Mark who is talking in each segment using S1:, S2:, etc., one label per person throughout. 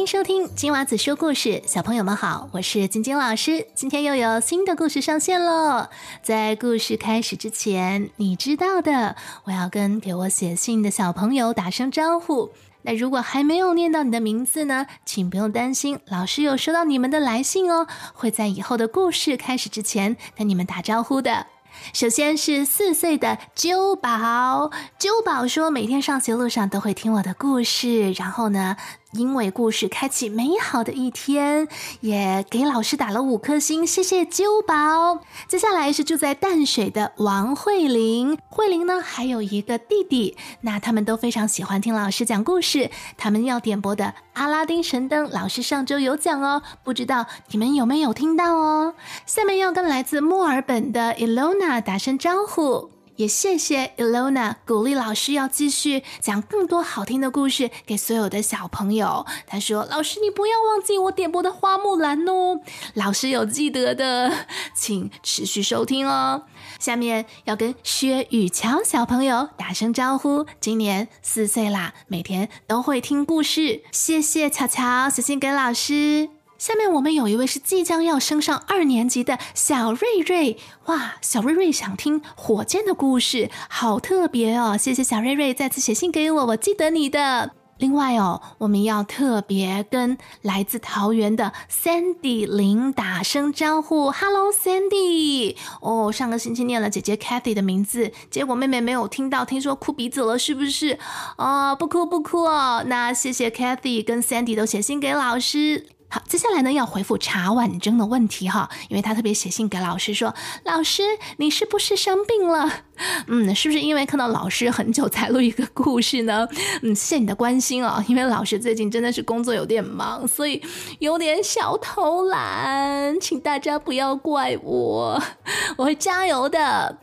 S1: 欢迎收听金娃子说故事，小朋友们好，我是晶晶老师。今天又有新的故事上线喽！在故事开始之前，你知道的，我要跟给我写信的小朋友打声招呼。那如果还没有念到你的名字呢，请不用担心，老师有收到你们的来信哦，会在以后的故事开始之前跟你们打招呼的。首先是四岁的鸠宝，鸠宝说每天上学路上都会听我的故事，然后呢。因为故事开启美好的一天，也给老师打了五颗星，谢谢啾宝。接下来是住在淡水的王慧玲，慧玲呢还有一个弟弟，那他们都非常喜欢听老师讲故事。他们要点播的《阿拉丁神灯》，老师上周有讲哦，不知道你们有没有听到哦？下面要跟来自墨尔本的 Elona 打声招呼。也谢谢 Elona 鼓励老师要继续讲更多好听的故事给所有的小朋友。他说：“老师，你不要忘记我点播的花木兰哦。”老师有记得的，请持续收听哦。下面要跟薛雨乔小朋友打声招呼，今年四岁啦，每天都会听故事。谢谢乔乔，写信给老师。下面我们有一位是即将要升上二年级的小瑞瑞，哇，小瑞瑞想听火箭的故事，好特别哦！谢谢小瑞瑞再次写信给我，我记得你的。另外哦，我们要特别跟来自桃园的 Sandy 林打声招呼，Hello Sandy。哦，上个星期念了姐姐 Kathy 的名字，结果妹妹没有听到，听说哭鼻子了，是不是？哦，不哭不哭哦。那谢谢 Kathy 跟 Sandy 都写信给老师。好，接下来呢要回复查婉珍的问题哈，因为他特别写信给老师说：“老师，你是不是生病了？嗯，是不是因为看到老师很久才录一个故事呢？嗯，谢谢你的关心哦，因为老师最近真的是工作有点忙，所以有点小偷懒，请大家不要怪我，我会加油的。”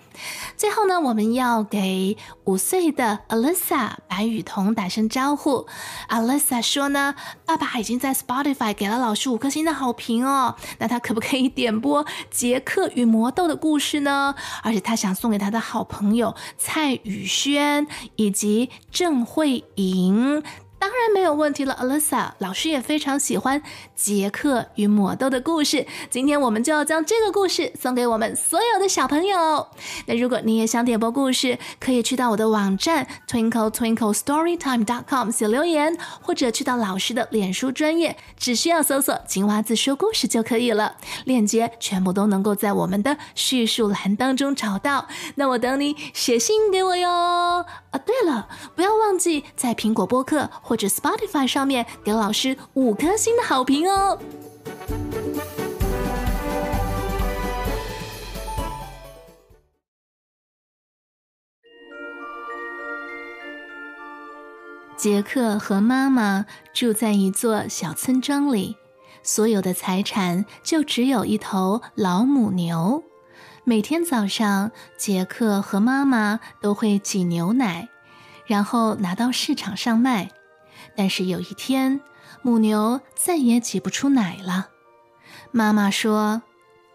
S1: 最后呢，我们要给五岁的 Alyssa 白雨桐打声招呼。Alyssa 说呢，爸爸已经在 Spotify 给了老师五颗星的好评哦。那他可不可以点播《杰克与魔豆》的故事呢？而且他想送给他的好朋友蔡宇轩以及郑慧莹。当然没有问题了，Alisa 老师也非常喜欢杰克与魔豆的故事。今天我们就要将这个故事送给我们所有的小朋友。那如果你也想点播故事，可以去到我的网站 twinkle twinkle storytime dot com 写留言，或者去到老师的脸书专业，只需要搜索“金娃子说故事”就可以了。链接全部都能够在我们的叙述栏当中找到。那我等你写信给我哟。啊，对了，不要忘记在苹果播客。或者 Spotify 上面给老师五颗星的好评哦。杰克和妈妈住在一座小村庄里，所有的财产就只有一头老母牛。每天早上，杰克和妈妈都会挤牛奶，然后拿到市场上卖。但是有一天，母牛再也挤不出奶了。妈妈说：“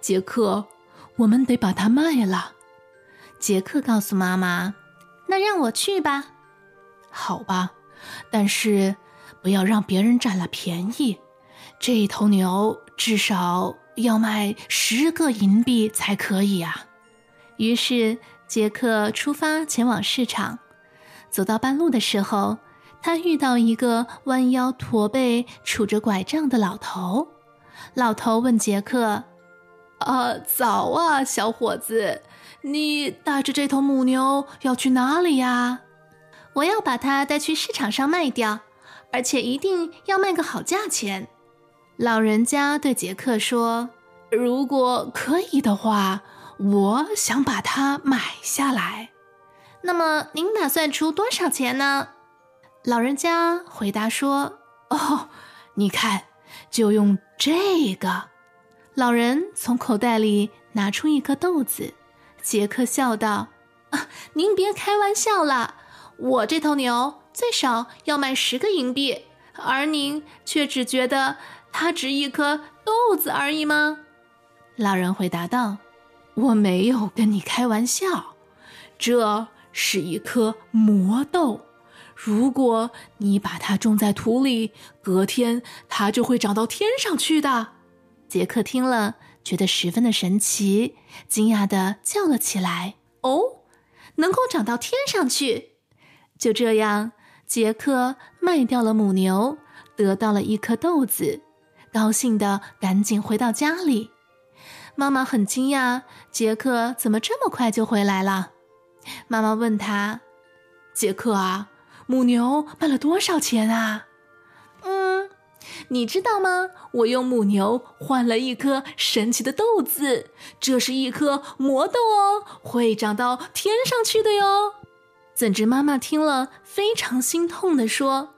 S1: 杰克，我们得把它卖了。”杰克告诉妈妈：“那让我去吧。”“好吧，但是不要让别人占了便宜。这一头牛至少要卖十个银币才可以啊。”于是杰克出发前往市场。走到半路的时候。他遇到一个弯腰驼背、杵着拐杖的老头。老头问杰克：“啊，早啊，小伙子，你带着这头母牛要去哪里呀？”“我要把它带去市场上卖掉，而且一定要卖个好价钱。”老人家对杰克说：“如果可以的话，我想把它买下来。那么您打算出多少钱呢？”老人家回答说：“哦，你看，就用这个。”老人从口袋里拿出一颗豆子。杰克笑道：“啊，您别开玩笑了，我这头牛最少要卖十个银币，而您却只觉得它值一颗豆子而已吗？”老人回答道：“我没有跟你开玩笑，这是一颗魔豆。”
S2: 如果你把它种在土里，隔天它就会长到天上去的。”
S1: 杰克听了，觉得十分的神奇，惊讶的叫了起来：“哦，能够长到天上去！”就这样，杰克卖掉了母牛，得到了一颗豆子，高兴的赶紧回到家里。妈妈很惊讶，杰克怎么这么快就回来了？妈妈问他：“
S2: 杰克啊，母牛卖了多少钱啊？”“
S1: 嗯，你知道吗？我用母牛换了一颗神奇的豆子，这是一颗魔豆哦，会长到天上去的哟。”怎知妈妈听了非常心痛的说：“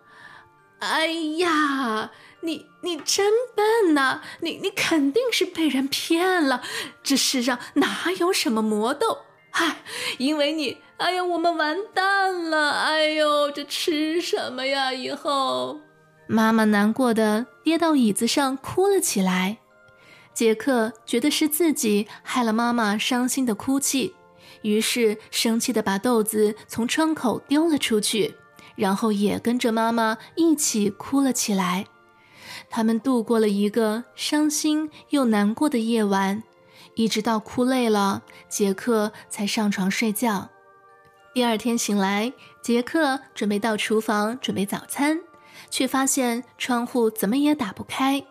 S2: 哎呀！”你你真笨呐！你你肯定是被人骗了。这世上哪有什么魔豆？嗨，因为你，哎呀，我们完蛋了！哎呦，这吃什么呀？以后，
S1: 妈妈难过的跌到椅子上哭了起来。杰克觉得是自己害了妈妈伤心的哭泣，于是生气的把豆子从窗口丢了出去，然后也跟着妈妈一起哭了起来。他们度过了一个伤心又难过的夜晚，一直到哭累了，杰克才上床睡觉。第二天醒来，杰克准备到厨房准备早餐，却发现窗户怎么也打不开。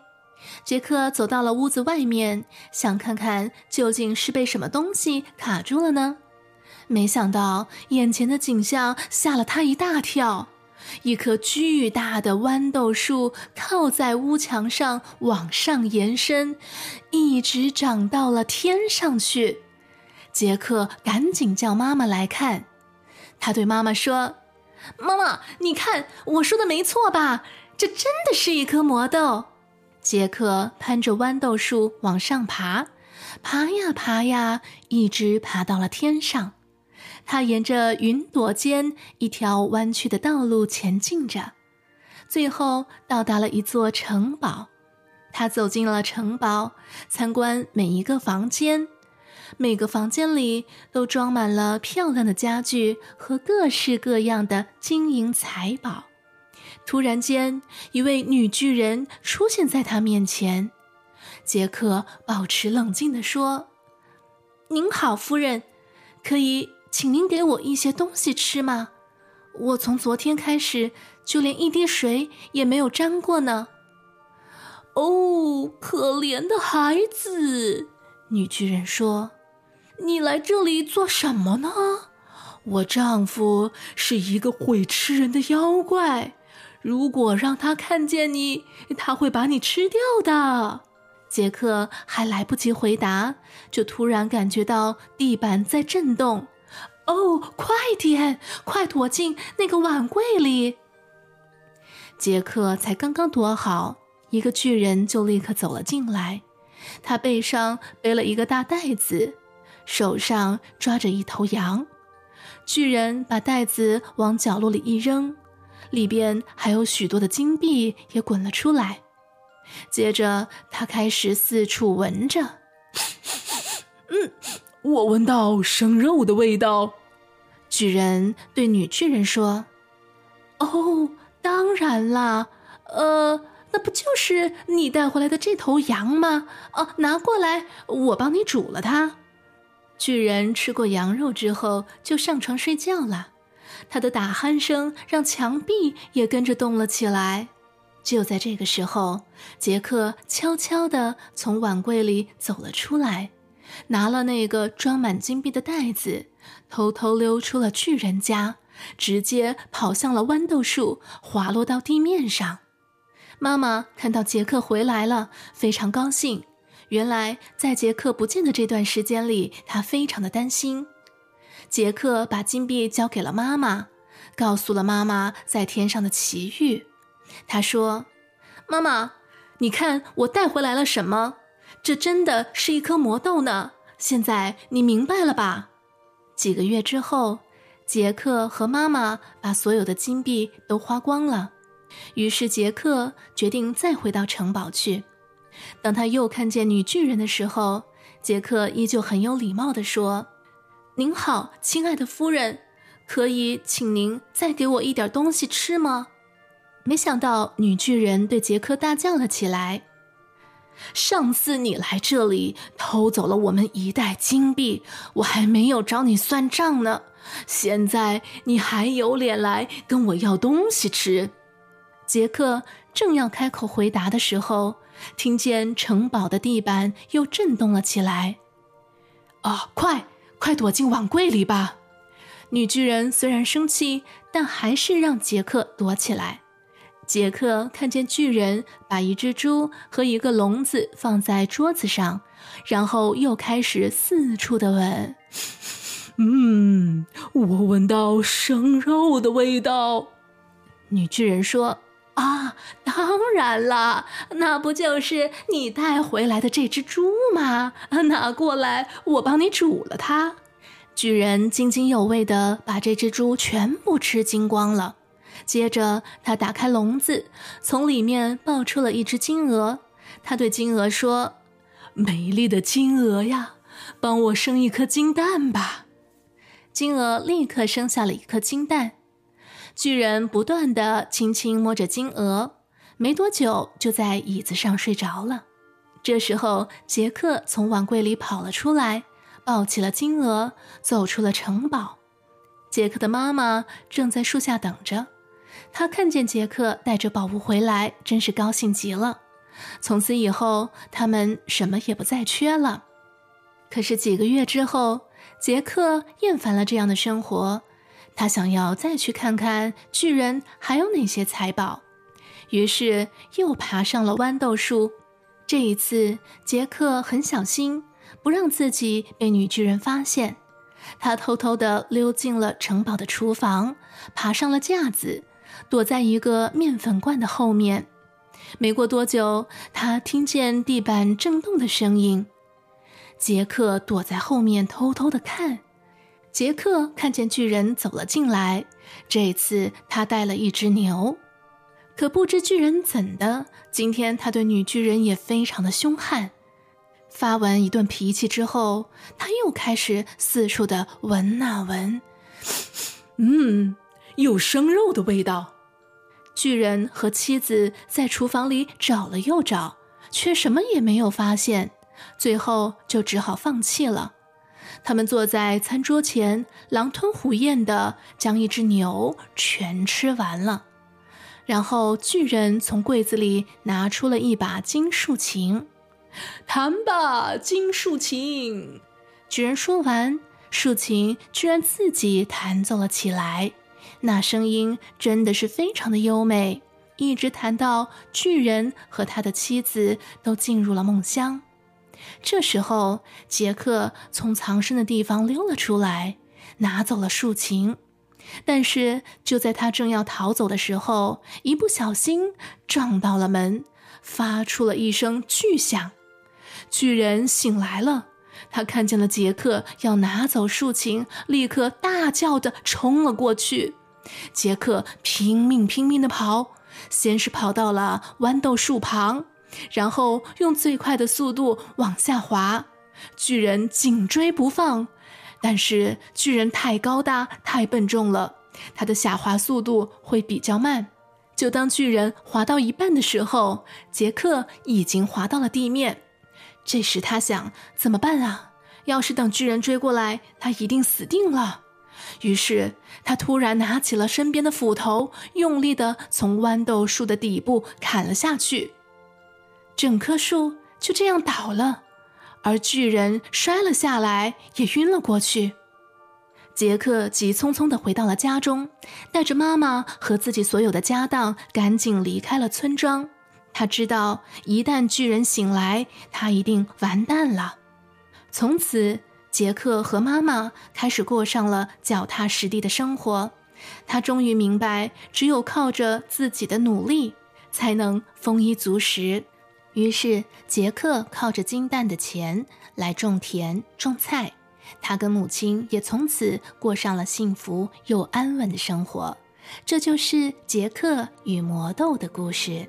S1: 杰克走到了屋子外面，想看看究竟是被什么东西卡住了呢？没想到眼前的景象吓了他一大跳。一棵巨大的豌豆树靠在屋墙上往上延伸，一直长到了天上去。杰克赶紧叫妈妈来看。他对妈妈说：“妈妈，你看我说的没错吧？这真的是一颗魔豆。”杰克攀着豌豆树往上爬，爬呀爬呀，一直爬到了天上。他沿着云朵间一条弯曲的道路前进着，最后到达了一座城堡。他走进了城堡，参观每一个房间，每个房间里都装满了漂亮的家具和各式各样的金银财宝。突然间，一位女巨人出现在他面前。杰克保持冷静地说：“您好，夫人，可以。”请您给我一些东西吃吗？我从昨天开始就连一滴水也没有沾过呢。
S2: 哦，可怜的孩子，女巨人说：“你来这里做什么呢？我丈夫是一个会吃人的妖怪，如果让他看见你，他会把你吃掉的。”
S1: 杰克还来不及回答，就突然感觉到地板在震动。哦，快点，快躲进那个碗柜里！杰克才刚刚躲好，一个巨人就立刻走了进来。他背上背了一个大袋子，手上抓着一头羊。巨人把袋子往角落里一扔，里边还有许多的金币也滚了出来。接着，他开始四处闻着，
S2: 嗯。我闻到生肉的味道，
S1: 巨人对女巨人说：“
S2: 哦，当然啦，呃，那不就是你带回来的这头羊吗？哦，拿过来，我帮你煮了它。”
S1: 巨人吃过羊肉之后就上床睡觉了，他的打鼾声让墙壁也跟着动了起来。就在这个时候，杰克悄悄地从碗柜里走了出来。拿了那个装满金币的袋子，偷偷溜出了巨人家，直接跑向了豌豆树，滑落到地面上。妈妈看到杰克回来了，非常高兴。原来在杰克不见的这段时间里，她非常的担心。杰克把金币交给了妈妈，告诉了妈妈在天上的奇遇。他说：“妈妈，你看我带回来了什么？”这真的是一颗魔豆呢！现在你明白了吧？几个月之后，杰克和妈妈把所有的金币都花光了，于是杰克决定再回到城堡去。当他又看见女巨人的时候，杰克依旧很有礼貌地说：“您好，亲爱的夫人，
S2: 可以请您再给我一点东西吃吗？”没想到女巨人对杰克大叫了起来：“上次你来这里偷走了我们一袋金币，我还没有找你算账呢。现在你还有脸来跟我要东西吃？”杰克正要开口回答的时候，听见城堡的地板又震动了起来。“啊，快快躲进碗柜里吧！”女巨人虽然生气，但还是让杰克躲起来。杰克看见巨人把一只猪和一个笼子放在桌子上，然后又开始四处的闻。嗯，我闻到生肉的味道。女巨人说：“啊，当然了，那不就是你带回来的这只猪吗？拿过来，我帮你煮了它。”巨人津津有味地把这只猪全部吃精光了。接着，他打开笼子，从里面抱出了一只金鹅。他对金鹅说：“美丽的金鹅呀，帮我生一颗金蛋吧。”金鹅立刻生下了一颗金蛋。巨人不断地轻轻摸着金鹅，没多久就在椅子上睡着了。这时候，杰克从碗柜里跑了出来，抱起了金鹅，走出了城堡。杰克的妈妈正在树下等着。他看见杰克带着宝物回来，真是高兴极了。从此以后，他们什么也不再缺了。可是几个月之后，杰克厌烦了这样的生活，他想要再去看看巨人还有哪些财宝，于是又爬上了豌豆树。这一次，杰克很小心，不让自己被女巨人发现。他偷偷地溜进了城堡的厨房，爬上了架子。躲在一个面粉罐的后面，没过多久，他听见地板震动的声音。杰克躲在后面偷偷的看。杰克看见巨人走了进来，这次他带了一只牛。可不知巨人怎的，今天他对女巨人也非常的凶悍。发完一顿脾气之后，他又开始四处的闻呐闻，嗯。有生肉的味道。巨人和妻子在厨房里找了又找，却什么也没有发现，最后就只好放弃了。他们坐在餐桌前，狼吞虎咽地将一只牛全吃完了。然后巨人从柜子里拿出了一把金竖琴，弹吧，金竖琴。巨人说完，竖琴居然自己弹奏了起来。那声音真的是非常的优美，一直弹到巨人和他的妻子都进入了梦乡。这时候，杰克从藏身的地方溜了出来，拿走了竖琴。但是就在他正要逃走的时候，一不小心撞到了门，发出了一声巨响。巨人醒来了，他看见了杰克要拿走竖琴，立刻大叫的冲了过去。杰克拼命拼命地跑，先是跑到了豌豆树旁，然后用最快的速度往下滑。巨人紧追不放，但是巨人太高大、太笨重了，他的下滑速度会比较慢。就当巨人滑到一半的时候，杰克已经滑到了地面。这时他想：怎么办啊？要是等巨人追过来，他一定死定了。于是，他突然拿起了身边的斧头，用力地从豌豆树的底部砍了下去，整棵树就这样倒了，而巨人摔了下来，也晕了过去。杰克急匆匆地回到了家中，带着妈妈和自己所有的家当，赶紧离开了村庄。他知道，一旦巨人醒来，他一定完蛋了。从此。杰克和妈妈开始过上了脚踏实地的生活，他终于明白，只有靠着自己的努力，才能丰衣足食。于是，杰克靠着金蛋的钱来种田种菜，他跟母亲也从此过上了幸福又安稳的生活。这就是杰克与魔豆的故事。